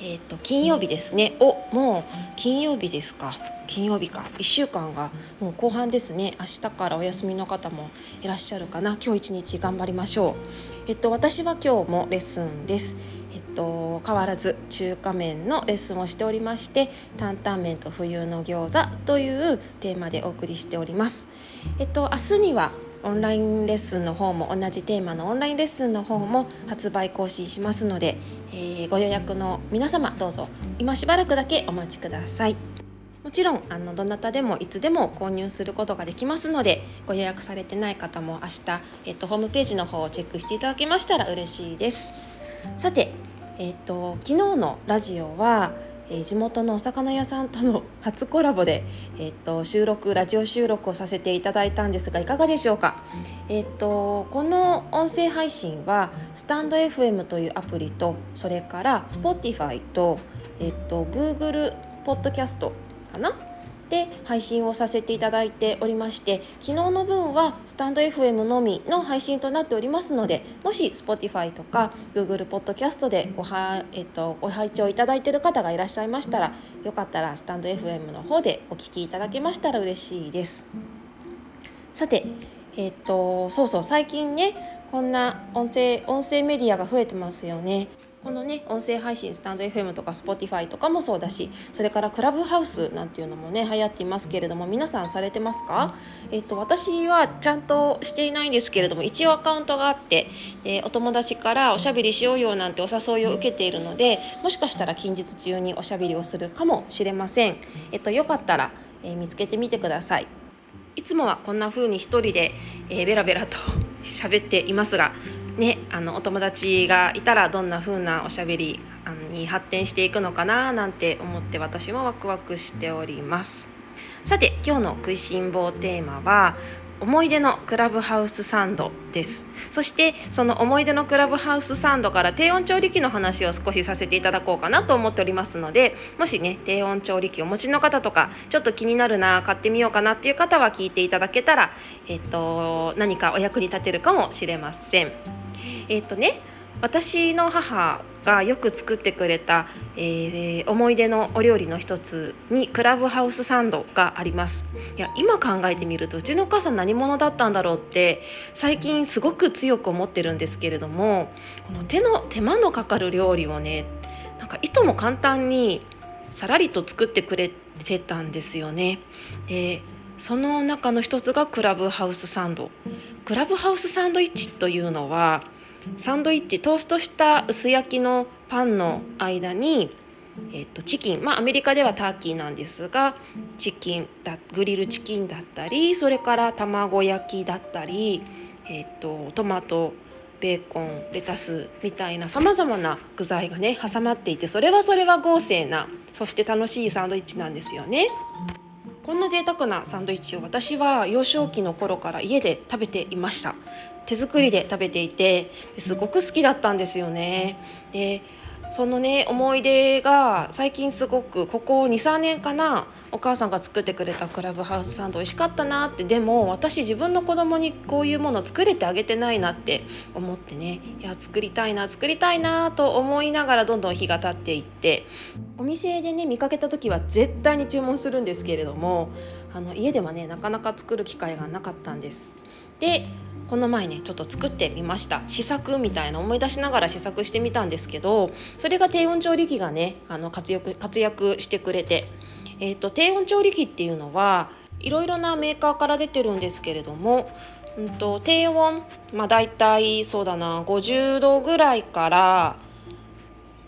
えっ、ー、と金曜日ですね。おもう金曜日ですか。金曜日か。1週間がもう後半ですね。明日からお休みの方もいらっしゃるかな。今日一日頑張りましょう。えっと私は今日もレッスンです。えっと変わらず中華麺のレッスンをしておりまして担々麺と冬の餃子というテーマでお送りしております。えっと明日にはオンラインレッスンの方も同じテーマのオンラインレッスンの方も発売更新しますので、えー、ご予約の皆様どうぞ今しばらくだけお待ちください。もちろんあのどなたでもいつでも購入することができますのでご予約されてない方も明日、えっと、ホームページの方をチェックしていただけましたら嬉しいです。さて、えっと、昨日のラジオはえー、地元のお魚屋さんとの初コラボで、えー、っと収録ラジオ収録をさせていただいたんですがいかがでしょうか、えー、っとこの音声配信はスタンド FM というアプリとそれから Spotify と,、えっと Google ポッドキャストかな？で配信をさせていただいておりまして昨日の分はスタンド FM のみの配信となっておりますのでもし Spotify とか Google ポッドキャストでごは、えっと、ご拝聴いただいている方がいらっしゃいましたらよかったらスタンド FM の方でお聞きいただけましたら嬉しいです。さてえっとそうそう最近ねこんな音声音声メディアが増えてますよね。このね音声配信スタンド FM とか Spotify とかもそうだしそれからクラブハウスなんていうのもね流行っていますけれども皆さんされてますか、えっと、私はちゃんとしていないんですけれども一応アカウントがあってでお友達からおしゃべりしようよなんてお誘いを受けているのでもしかしたら近日中におしゃべりをするかもしれません、えっと、よかったら、えー、見つけてみてください。いつもはこんな風に一人で、えー、ベラベラと 喋っていますがね、あのお友達がいたらどんな風なおしゃべりに発展していくのかななんて思って私もワクワクしておりますさて今日の食いしん坊テーマは思い出のクラブハウスサンドですそしてその思い出のクラブハウスサンドから低温調理器の話を少しさせていただこうかなと思っておりますのでもしね低温調理器お持ちの方とかちょっと気になるな買ってみようかなっていう方は聞いていただけたら、えっと、何かお役に立てるかもしれません。えっ、とね私の母がよく作ってくれた、えー、思い出のお料理の一つにクラブハウスサンドがありますいや今考えてみるとうちのお母さん何者だったんだろうって最近すごく強く思ってるんですけれどもこの手の手間のかかる料理をねなんかいとも簡単にさらりと作ってくれてたんですよね。でその中の一つがクラブハウスサンドクラブハウスサンドイッチというのはサンドイッチトーストした薄焼きのパンの間に、えっと、チキンまあアメリカではターキーなんですがチキンだグリルチキンだったりそれから卵焼きだったり、えっと、トマトベーコンレタスみたいなさまざまな具材がね挟まっていてそれはそれは豪勢なそして楽しいサンドイッチなんですよね。こんな贅沢なサンドイッチを私は幼少期の頃から家で食べていました。手作りで食べていてすごく好きだったんですよね。でそのね思い出が最近すごくここ23年かなお母さんが作ってくれたクラブハウスサンド美味しかったなってでも私自分の子供にこういうもの作れてあげてないなって思ってねいや作りたいな作りたいなと思いながらどんどん日が経っていってお店でね見かけた時は絶対に注文するんですけれどもあの家ではねなかなか作る機会がなかったんです。でこの前ねちょっと作ってみました。試作みたいな思い出しながら試作してみたんですけどそれが低温調理器がねあの活躍活躍してくれて、えーと、低温調理器っていうのはいろいろなメーカーから出てるんですけれども、うんと、低温まあ大体そうだな50度ぐらいから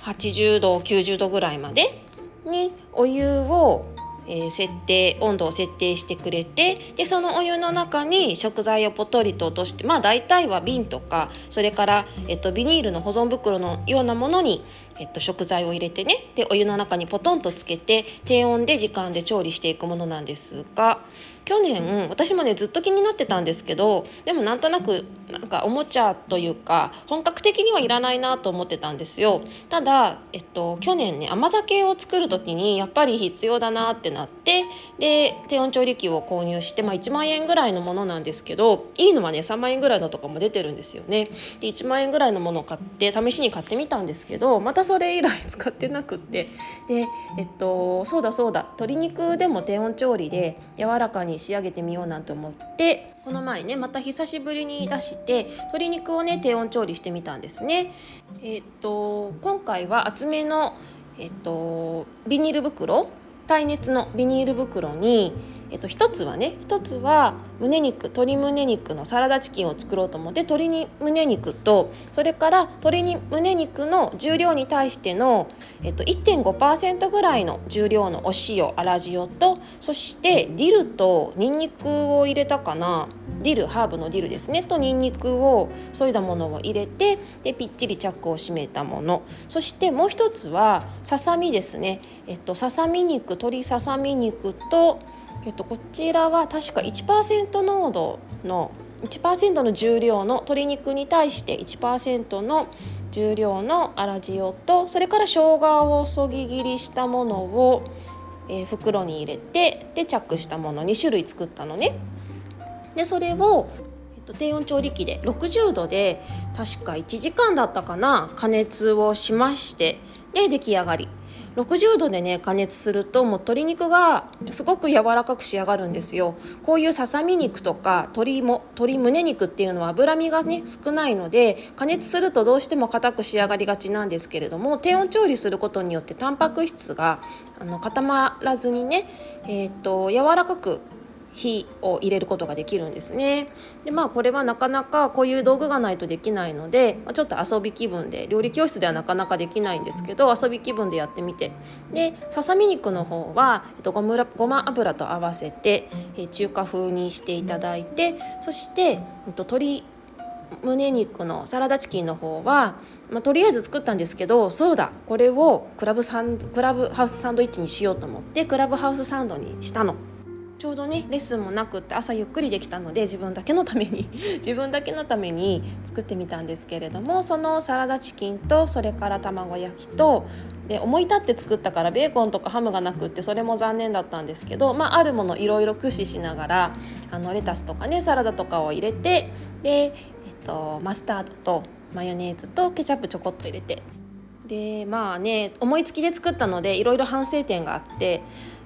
80度90度ぐらいまでにお湯をえー、設定温度を設定してくれてでそのお湯の中に食材をポトリと落としてまあ大体は瓶とかそれから、えっと、ビニールの保存袋のようなものに、えっと、食材を入れてねでお湯の中にポトンとつけて低温で時間で調理していくものなんですが去年私もねずっと気になってたんですけどでもなんとなくなんかおもちゃというか本格的にはいらないなと思ってたんですよ。ただ、えっと、去年ね甘酒を作る時にやっぱり必要だなってなってで低温調理器を購入して、まあ、1万円ぐらいのものなんですけどいいのはね3万円ぐらいのとかも出てるんですよね。で1万円ぐらいのものを買って試しに買ってみたんですけどまたそれ以来使ってなくって。でえっとそうだそうだ。鶏肉でも低温調理で柔らかに仕上げてみようなんて思ってこの前ねまた久しぶりに出して鶏肉をね低温調理してみたんですね。えっと今回は厚めのえっとビニール袋？耐熱のビニール袋にえっと、一つはね一つは胸肉鶏胸肉のサラダチキンを作ろうと思って鶏に胸肉とそれから鶏に胸肉の重量に対しての、えっと、1.5%ぐらいの重量のお塩粗塩とそしてディルとニンニクを入れたかな。ディルハーブのディルですね。とニンニクをそいだものを入れてでぴっちりチャックを閉めたもの。そしてもう一つはささみですね、えっと、ささみ肉鶏ささみ肉とえっと、こちらは確か1%濃度の1%の重量の鶏肉に対して1%の重量の粗塩とそれから生姜をそぎ切りしたものを、えー、袋に入れてでチャックしたもの2種類作ったのね。でそれを、えっと、低温調理器で60度で確か1時間だったかな加熱をしましてで出来上がり60度でね加熱するともう鶏肉がすごく柔らかく仕上がるんですよ。こういうささみ肉とか鶏も鶏胸肉っていうのは脂身がね少ないので加熱するとどうしても硬く仕上がりがちなんですけれども低温調理することによってタンパク質があの固まらずにね、えー、っと柔らかく火を入れることができるんですね。でまあこれはなかなかこういう道具がないとできないので、ちょっと遊び気分で料理教室ではなかなかできないんですけど遊び気分でやってみてでささみ肉の方は、えっと、ごまごま油と合わせて、え中華風にしていただいてそして、えっと、鶏胸肉のサラダチキンの方は、まあ、とりあえず作ったんですけどそうだこれをクラブサンクラブハウスサンドイッチにしようと思ってクラブハウスサンドにしたの。ちょうどねレッスンもなくって朝ゆっくりできたので自分だけのために 自分だけのために作ってみたんですけれどもそのサラダチキンとそれから卵焼きとで思い立って作ったからベーコンとかハムがなくってそれも残念だったんですけど、まあ、あるものいろいろ駆使しながらあのレタスとかねサラダとかを入れてで、えっと、マスタードとマヨネーズとケチャップちょこっと入れて。でまあね思いつきで作ったのでいろいろ反省点があって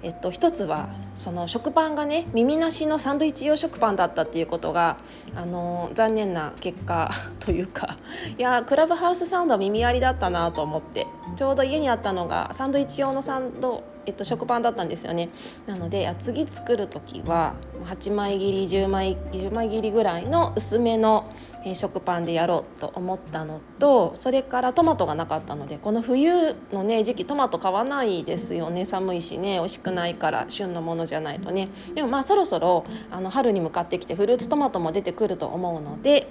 えっと、一つはその食パンがね耳なしのサンドイッチ用食パンだったっていうことがあの残念な結果 というかいやクラブハウスサウンドは耳ありだったなと思ってちょうど家にあったのがサンドイッチ用のサンド、えっと、食パンだったんですよね。なので次作る時は8枚切り10枚 ,10 枚切りぐらいの薄めのえ食パンでやろうと思ったのとそれからトマトがなかったのでこの冬のね時期トマト買わないですよね。寒いしね美味しくないから旬のものじゃないとね。でもまあそろそろあの春に向かってきてフルーツトマトも出てくると思うので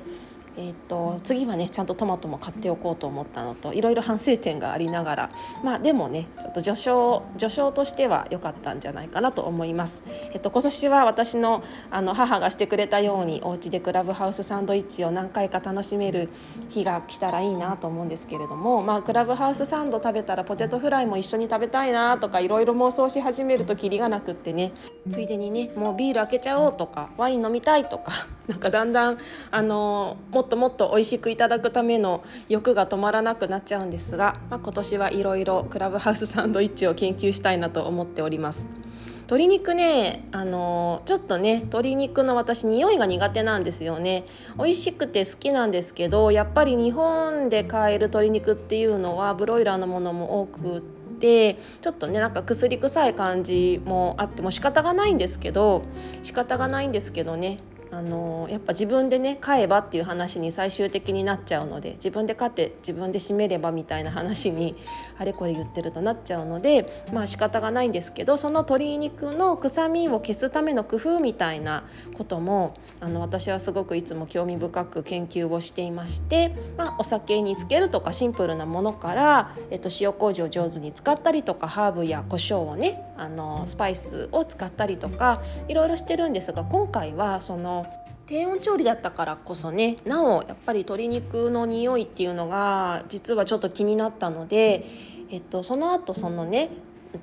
えーと、次はねちゃんとトマトも買っておこうと思ったのといろいろ反省点がありながらまあでもねちょっと序章序章としては良かったんじゃないかなと思います。えっと、今年は私のあの母がしてくれたようにお家でクラブハウスサンドイッチを何回か楽しめる日が来たらいいなと思うんですけれども、まあ、クラブハウスサンド食べたらポテトフライも一緒に食べたいなとかいろいろ妄想し始めるときりがなくってねついでにねもうビール開けちゃおうとかワイン飲みたいとかなんかだんだんあのもっともっと美味しくいただくための欲が止まらなくなっちゃうんですが、まあ、今年はいろいろクラブハウスサンドイッチを研究したいなと思っております。鶏肉ねあのちょっとね鶏肉の私匂いが苦手なんですよね美味しくて好きなんですけどやっぱり日本で買える鶏肉っていうのはブロイラーのものも多くてちょっとねなんか薬臭い感じもあっても仕方がないんですけど仕方がないんですけどねあのやっぱ自分でね買えばっていう話に最終的になっちゃうので自分で買って自分で締めればみたいな話にあれこれ言ってるとなっちゃうのでまあ仕方がないんですけどその鶏肉の臭みを消すための工夫みたいなこともあの私はすごくいつも興味深く研究をしていまして、まあ、お酒につけるとかシンプルなものから、えっと、塩麹を上手に使ったりとかハーブや胡椒をねあのスパイスを使ったりとかいろいろしてるんですが今回はその低温調理だったからこそねなおやっぱり鶏肉の匂いっていうのが実はちょっと気になったので、えっと、その後そのね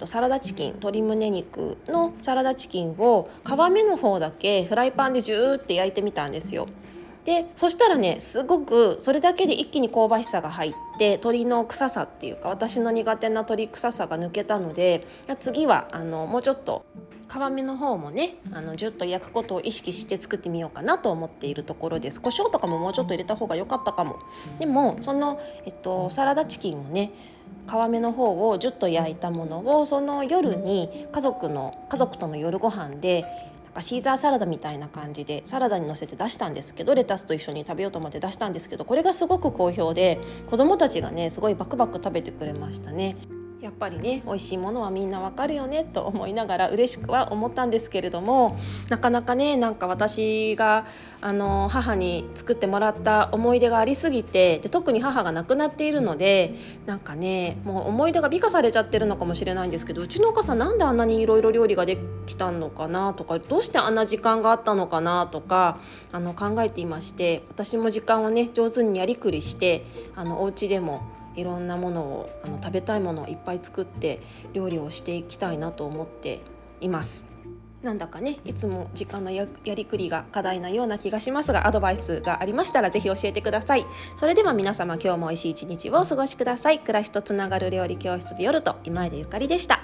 サラダチキン鶏胸肉のサラダチキンを皮目の方だけフライパンでジューって焼いてみたんですよ。でそしたらねすごくそれだけで一気に香ばしさが入って鶏の臭さっていうか私の苦手な鶏臭さが抜けたので次はあのもうちょっと皮目の方もねあのジュッと焼くことを意識して作ってみようかなと思っているところです。胡椒とかももうちょっと入れた方が良かったかも。でもその、えっと、サラダチキンをね皮目の方をジュッと焼いたものをその夜に家族の家族との夜ご飯でなんかシーザーサラダみたいな感じでサラダにのせて出したんですけどレタスと一緒に食べようと思って出したんですけどこれがすごく好評で子どもたちがねすごいバクバク食べてくれましたね。やっぱりね美味しいものはみんなわかるよねと思いながら嬉しくは思ったんですけれどもなかなかねなんか私があの母に作ってもらった思い出がありすぎてで特に母が亡くなっているのでなんかねもう思い出が美化されちゃってるのかもしれないんですけどうちのお母さんなんであんなにいろいろ料理ができたのかなとかどうしてあんな時間があったのかなとかあの考えていまして私も時間をね上手にやりくりしてあのお家でもいろんなものをあの食べたいものをいっぱい作って料理をしていきたいなと思っています。なんだかねいつも時間のやりくりが課題なような気がしますがアドバイスがありましたら是非教えてください。それでは皆様今日も美味しい一日をお過ごしください。暮らしとつながる料理教室ビオルト今井でゆかりでした。